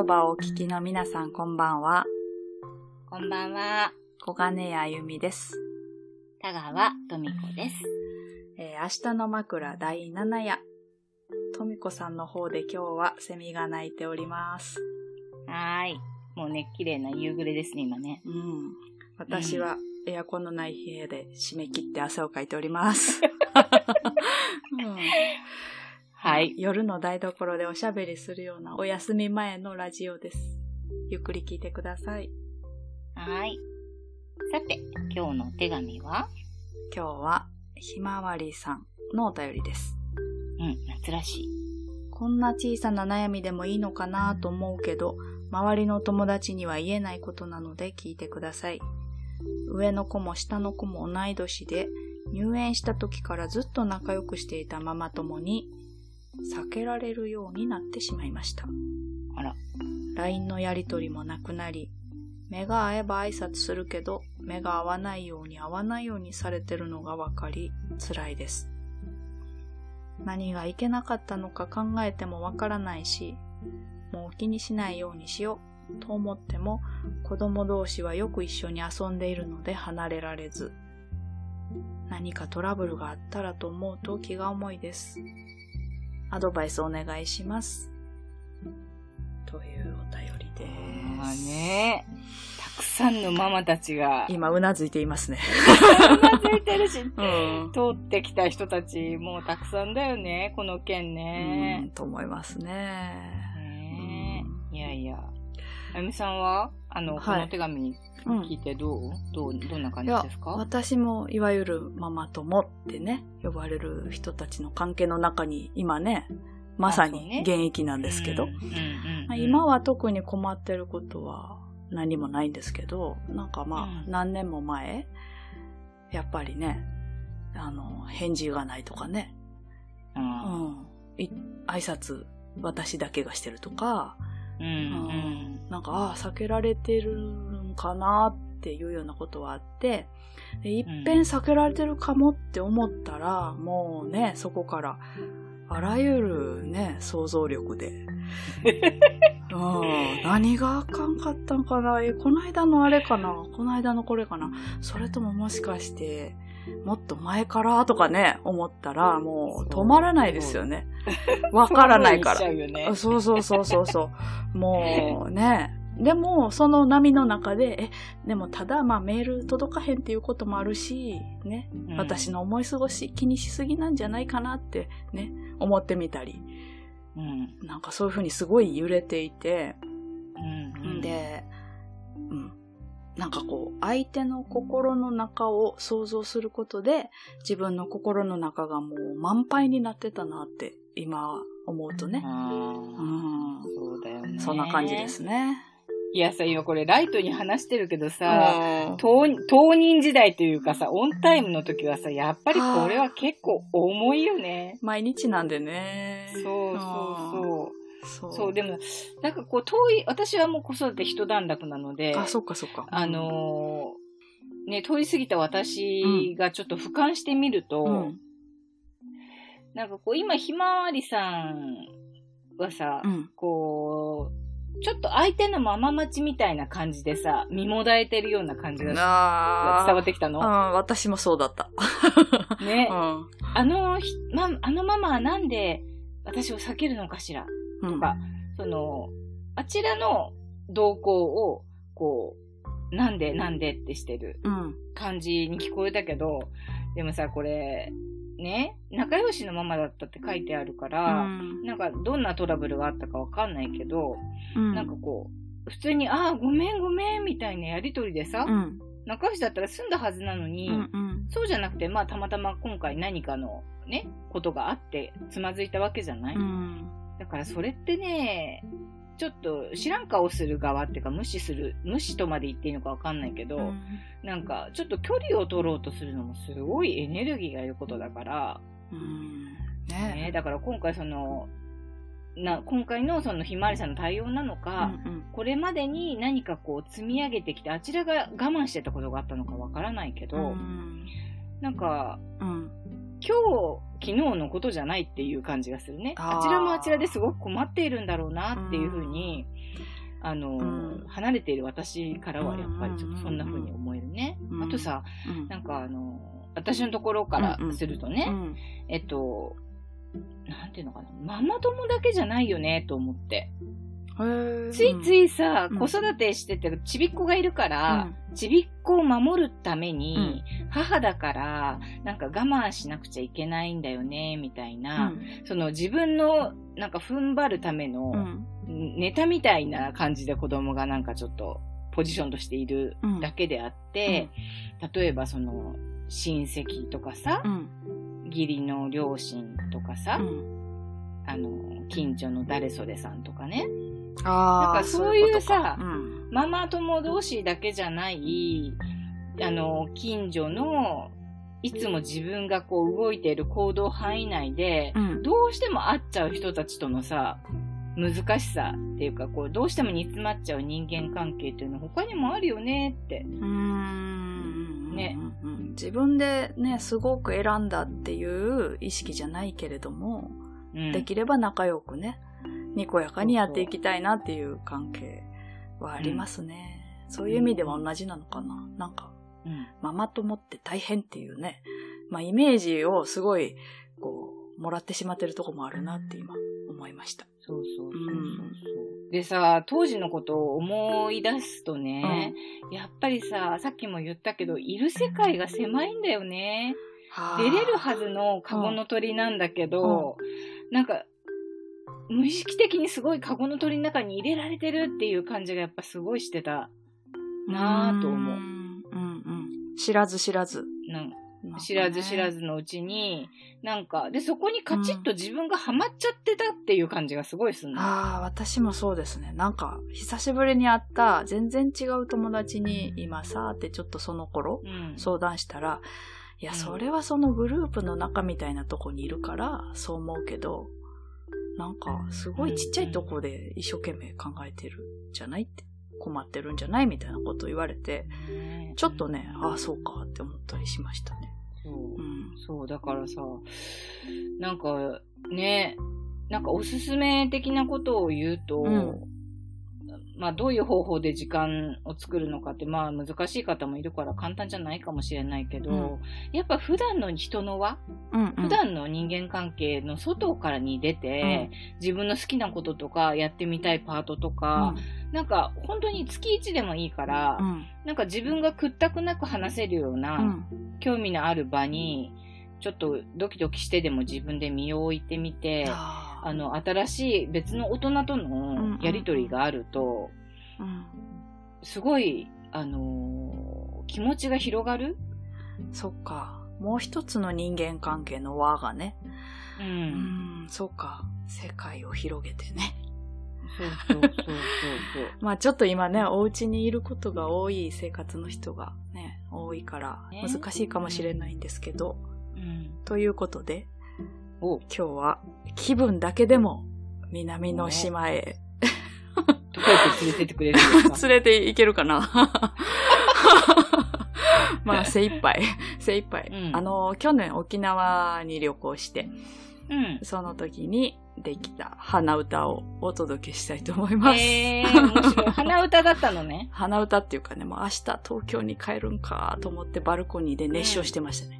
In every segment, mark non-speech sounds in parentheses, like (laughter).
言葉をお聞きの皆さんこんばんは。こんばんは。小金谷あゆみです。田川富子です。えー明日の枕第7夜。とみこさんの方で今日はセミが鳴いております。はーい。もうね、綺麗な夕暮れですね、今ね。うん。私はエアコンのない部屋で締め切って汗をかいております。(laughs) うんはい。夜の台所でおしゃべりするようなお休み前のラジオです。ゆっくり聞いてください。はーい。さて、今日のお手紙は？今日はひまわりさんのお便りです。うん、夏らしい。こんな小さな悩みでもいいのかなと思うけど、周りの友達には言えないことなので聞いてください。上の子も下の子も同い年で、入園した時からずっと仲良くしていたママ友に、避けられるようになってしまいました。あら。LINE のやりとりもなくなり、目が合えば挨拶するけど、目が合わないように合わないようにされてるのがわかり、辛いです。何がいけなかったのか考えてもわからないし、もう気にしないようにしようと思っても、子供同士はよく一緒に遊んでいるので離れられず、何かトラブルがあったらと思うと気が重いです。アドバイスお願いします。というお便りです。まあね、たくさんのママたちが、今、うなずいていますね。うなずいてるし、うん。通ってきた人たち、もうたくさんだよね、この件うんね。と思いますね。ねえ。いやいや。あゆみさんは？あの、はい。この手紙うん聞いてどう、どう、どんな感じですか？私もいわゆるママ友ってね、呼ばれる人たちの関係の中に今ね、まさに現役なんですけど、うんうんうんまあ今は特に困ってることは何もないんですけど、なんかまあうん。何年も前、やっぱりね、あの、返事がないとかね、ううん。挨拶私だけがしてるとか、うんなんか、ああ、避けられてるんかなっていうようなことはあって、でいっぺん避けられてるかもって思ったら、もうね、そこから、あらゆるね、想像力で、(laughs) うん、何があかんかったんかな？え、この間のあれかな？この間のこれかな？それとももしかして、もっと前からとかね、思ったら、もう止まらないですよね。わからないから。(laughs) そうそうそうそうそう。(laughs) もうね。でも、その波の中で、え、でもただ、まあメール届かへんっていうこともあるし、ね、うん私の思い過ごし、気にしすぎなんじゃないかなってね、思ってみたり、うんなんかそういうふうにすごい揺れていて、うんうんで、うん。なんかこう、相手の心の中を想像することで、自分の心の中がもう満杯になってたなって、今思うとね。あうーん。そうだよね。そんな感じですね。いやさ、今これライトに話してるけどさ、うん当当人時代というかさ、オンタイムの時はさ、やっぱりこれは結構重いよね。毎日なんでね。そうそううんそう。そう。そう、でも、なんかこう遠い、私はもう子育て一段落なので、あ、そっかそっか。あのーね、通り過ぎた私がちょっと俯瞰してみると、うん。なんかこう、今、ひまわりさんはさ、うん。こう、ちょっと相手のママ待ちみたいな感じでさ、見もだえてるような感じがあ伝わってきたの？うん、私もそうだった。ねう。ん。あのひ、ま、あのママはなんで私を避けるのかしら？うんとか、その、あちらの動向を、こう、なんでなんでってしてるうん。感じに聞こえたけど、でもさ、これ、ね、仲良しのママだったって書いてあるから、うんなんかどんなトラブルがあったかわかんないけど、うん。なんかこう、普通に、ああ、ごめんごめんみたいなやりとりでさ、うん。仲良しだったら済んだはずなのに、うん。うん。そうじゃなくて、まあたまたま今回何かのね、ことがあってつまずいたわけじゃない、うん。だからそれってね、ちょっと知らん顔する側っていうか無視する、無視とまで言っていいのかわかんないけど、なんかちょっと距離を取ろうとするのもすごいエネルギーがいることだから、うん。ね、ねだから今回その、な、今回のそのひまわりさんの対応なのうか、ん。これまでに何かこう積み上げてきて、あちらが我慢してたことがあったのかわからないけど、うん。なんか、うん。今日、昨日のことじゃないっていう感じがするね。あちらもあちらですごく困っているんだろうなっていうふうに、あの、うん。離れている私からはやっぱりちょっとそんな風に思えるね。うん。あとさ、うん。なんかあの、私のところからするとね、うん。えっと、なんていうのかな、ママ友だけじゃないよね、と思って。ついつい、いさ、うん。子育てしてて、ちびっ子がいるから、うん。ちびっ子を守るために、母だから、なんか我慢しなくちゃいけないんだよね、みたいな、その自分の、なんか踏ん張るための、うん。ネタみたいな感じで子供がなんかちょっと、ポジションとしているだけであって、例えばその、親戚とかさう、ん。義理の両親とかさ、うん。あの、近所の誰それさんとかね、なんかそういうさことか。うん。ママ友同士だけじゃない、あの、近所の、いつも自分がこう動いている行動範囲内で、うん。どうしても会っちゃう人たちとのさ、難しさっていうか、こう、どうしても煮詰まっちゃう人間関係っていうの他にもあるよねって。うーん。ね。自分でね、すごく選んだっていう意識じゃないけれども、うん。できれば仲良くね、にこやかにやっていきたいなっていう関係はありますね。そういう意味では同じなのかな。なんか、うん。ママ友って大変っていうね、まあイメージをすごい、こう、もらってしまってるとこもあるなって今思いました。そうそうそうそううんそう。でさ、当時のことを思い出すとね、やっぱりさ、さっきも言ったけど、いる世界が狭いんだよね。出れるはずのカゴの鳥なんだけど、なんか、無意識的にすごいカゴの鳥の中に入れられてるっていう感じがやっぱすごいしてたなぁと思う。んうんうん。知らず知らず。なん知らず知らず。ずのうちに、なんか、で、そこにカチッと自分がハマっちゃってたっていう感じがすごいすんの。ああ、私もそうですね。なんか、久しぶりに会った全然違う友達に今さ、ってちょっとその頃うん。相談したら、いや、うんそれはそのグループの中みたいなとこにいるから、そう思うけど、なんか、すごいちっちゃいとこで一生懸命考えてるんじゃない？って、困ってるんじゃない？みたいなこと言われて、ねちょっとね、ああ、そうかって思ったりしましたね。そうう。ん。そう、だからさ、なんか、ね、なんかおすすめ的なことを言うと、うんまあどういう方法で時間を作るのかって、まあ難しい方もいるから簡単じゃないかもしれないけど、うん。やっぱ普段の人の輪、うん、うん。普段の人間関係の外からに出て、自分の好きなこととか、やってみたいパートとか、なんか本当に月1でもいいから、うん、なんか自分が屈託なく話せるような、うん。興味のある場に、ちょっとドキドキしてでも自分で身を置いてみて、あの、新しい別の大人とのやりとりがあると、うん。すごい、あのー気持ちが広がるそっか。もう一つの人間関係の輪がね。う。うんん、そうか。世界を広げてね。そうそうそうそう (laughs) まあちょっと今ね、お家にいることが多い生活の人がね、多いからね難しいかもしれないんですけど、そう。うん。ということで、お、今日は気分だけでも南の島へどこへ連れてってくれるんですか？(laughs) 連れて行けるかな？(laughs) まあ精一杯、精一杯。うんあの、去年沖縄に旅行して、うん。その時にできた鼻歌をお届けしたいと思います。えー。鼻歌だったのね。(laughs) 鼻歌っていうかね、もう明日東京に帰るんかと思ってバルコニーで熱唱してましたね。え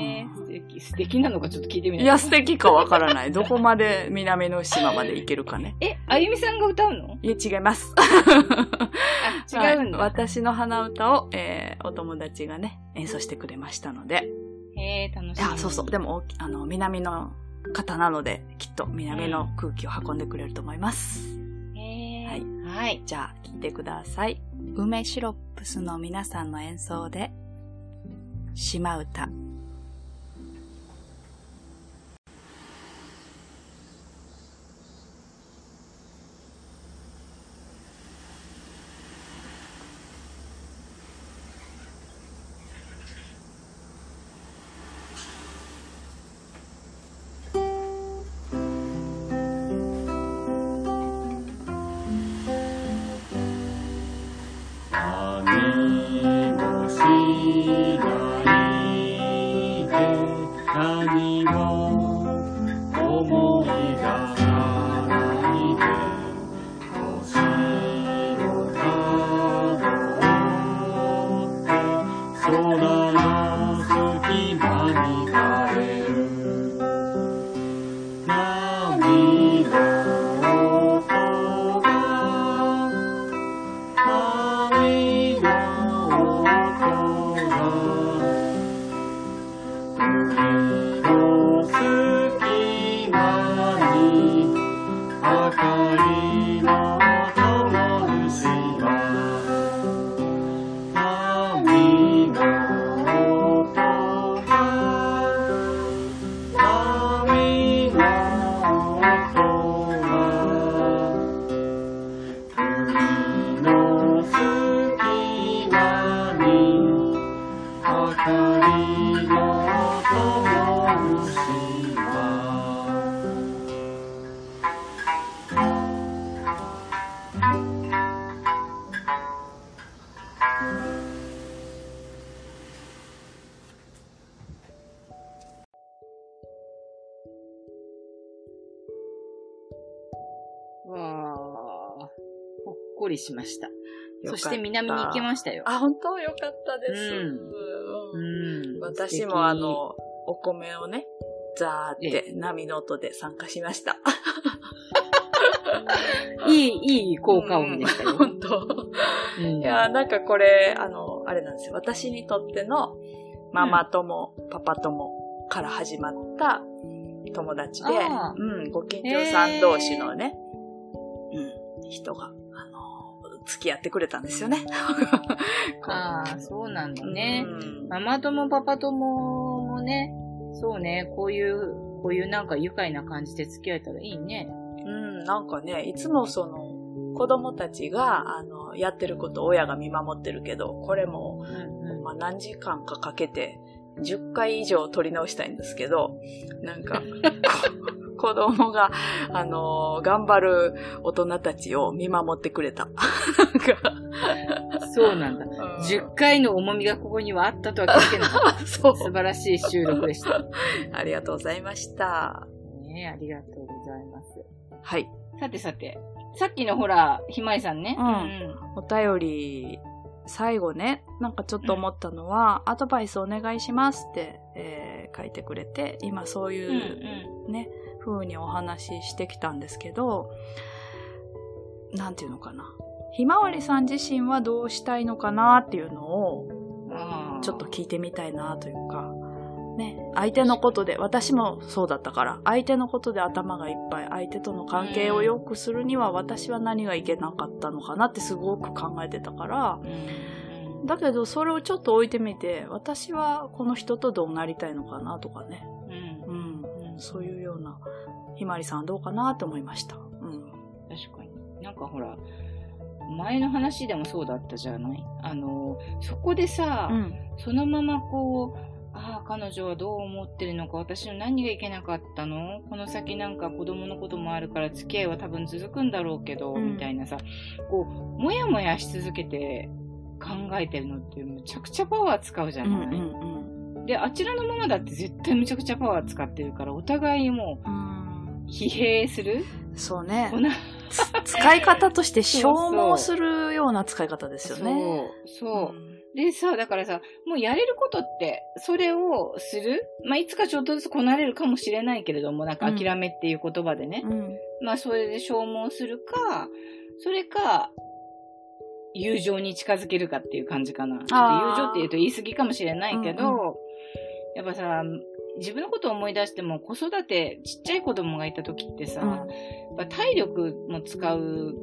ー、うん素敵、素敵なのかちょっと聞いてみないいや、素敵かわからない。(laughs) どこまで南の島まで行けるかね。え、あゆみさんが歌うの？いえ、違います。あ、違うんだ。はい私の鼻歌を、えーお友達がね、演奏してくれましたので。えー、楽しみ。いや、そうそう。でも、おあの、南の方なので、きっと南の空気を運んでくれると思います。えはいー、はい。じゃあ、聴いてください。梅シロップスの皆さんの演奏で、島歌。しな明りしました。そして南に行きましたよ。あ、本当よかったです。ううんん私もあ、の、お米をね、ザーって波の音で参加しました。いい、いい効果音でしたよ。本当。うんいや、なんかこれ、あの、あれなんですよ。私にとってのママ友、パパ友から始まった友達で、うん、ご近所さん同士のね、うん、人が、付き合ってくれたんですよね。(laughs) ああ、そうなんだね。うんママ友、パパ友もね、そうね、こういう、こういうなんか愉快な感じで付き合えたらいいね。うん、なんかね、いつもその、子供たちが、あの、やってることを親が見守ってるけど、これも、うんまあ、何時間かかけて、10回以上撮り直したいんですけど、なんか、こ (laughs) 子供が、あの頑張る大人たちを見守ってくれた。そうなんだ。うん10回の重みがここにはあったとは聞いてなか。(laughs) 素晴らしい収録でした。(laughs) ありがとうございました。ねありがとうございます。はい。さてさて、さっきのほら、ひまいさんね。うんお便り、最後ね、なんかちょっと思ったのは、アドバイスお願いしますって、えー書いてくれて、今そういうん。うんうね、風にお話ししてきたんですけど、なんていうのかな。ひまわりさん自身はどうしたいのかなっていうのを、ちょっと聞いてみたいなというか、ね、相手のことで、私もそうだったから、相手のことで頭がいっぱい、相手との関係を良くするには私は何がいけなかったのかなってすごく考えてたから、うん。だけどそれをちょっと置いてみて、私はこの人とどうなりたいのかなとかね、そういうような、ひまわりさんどうかなと思いました。うん。確かに。なんかほら、前の話でもそうだったじゃない？あの、そこでさ、うん。そのままこう、ああ、彼女はどう思ってるのか、私の何がいけなかったの？この先なんか子供のこともあるから付き合いは多分続くんだろうけど、うんみたいなさ、こう、もやもやし続けて考えてるのってむちゃくちゃパワー使うじゃうんない、うんで、あちらのままだって絶対むちゃくちゃパワー使ってるから、お互いもうん。う疲弊する？そうね (laughs) 使い方として消耗するような使い方ですよね。そう、そう。でさ、だからさ、もうやれることって、それをする？まあ、いつかちょっとずつこなれるかもしれないけれども、なんか諦めっていう言葉でね。うん。まあ、それで消耗するか、それか、友情に近づけるかっていう感じかな。友情って言うと言い過ぎかもしれないけど、うんやっぱさ、自分のことを思い出しても子育て、ちっちゃい子供がいた時ってさ、うんやっぱ体力も使う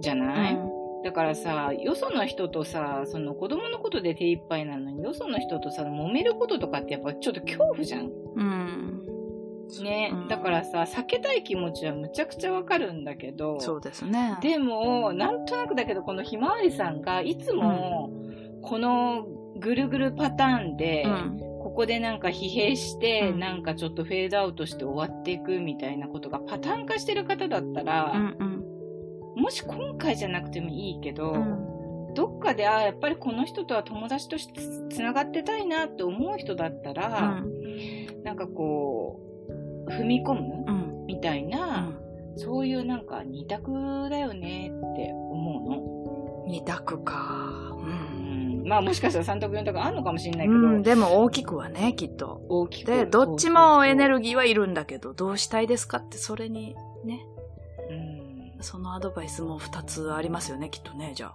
じゃない、だからさ、よその人とさ、その子供のことで手一杯なのに、よその人とさ、揉めることとかってやっぱちょっと恐怖じゃん。うん。ね。うんだからさ、避けたい気持ちはむちゃくちゃわかるんだけど、そうですね。でも、なんとなくだけど、このひまわりさんがいつも、このぐるぐるパターンで、うん。ここでなんか疲弊して、うんなんかちょっとフェードアウトして終わっていくみたいなことがパターン化してる方だったら、うんもし今回じゃなくてもいいけど、うん。どっかで、ああ、やっぱりこの人とは友達としてつながってたいなって思う人だったら、なんかこう、踏み込むうん。みたいうな、ん。そういうなんか二択だよねって思うの。二択か。う。うんん、まあもしかしたら3とか4とかあんのかもしれないけど、うん、でも大きくはね、きっと。大きく。で、どっちもエネルルギーはいるんだけど、どうしたいですかって、それにね、うん。そのアドバイスも2つありますよね、きっとね、じゃ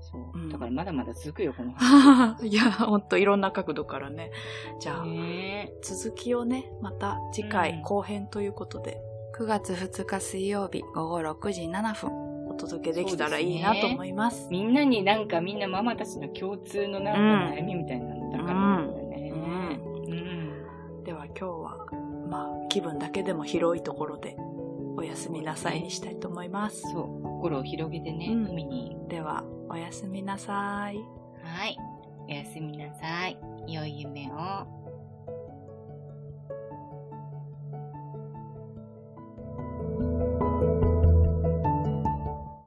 そううん。だからまだまだ続くよ、この話。あ。(laughs) いや、ほんといろんな角度からね。じゃあ、ね続きをね、また次回うん後編ということで、9月2日水曜日午後6時7分お届けできたらいいなと思います。みんなになんかみんなママたちの共通のなんか悩みみたいなのだからなんだね。うん。では今日は、まあ気分だけでも広いところでおやすみなさいにしたいと思います。そう。心を広げてね、うん海に。では、おやすみなさい。はい。おやすみなさい。良い夢を。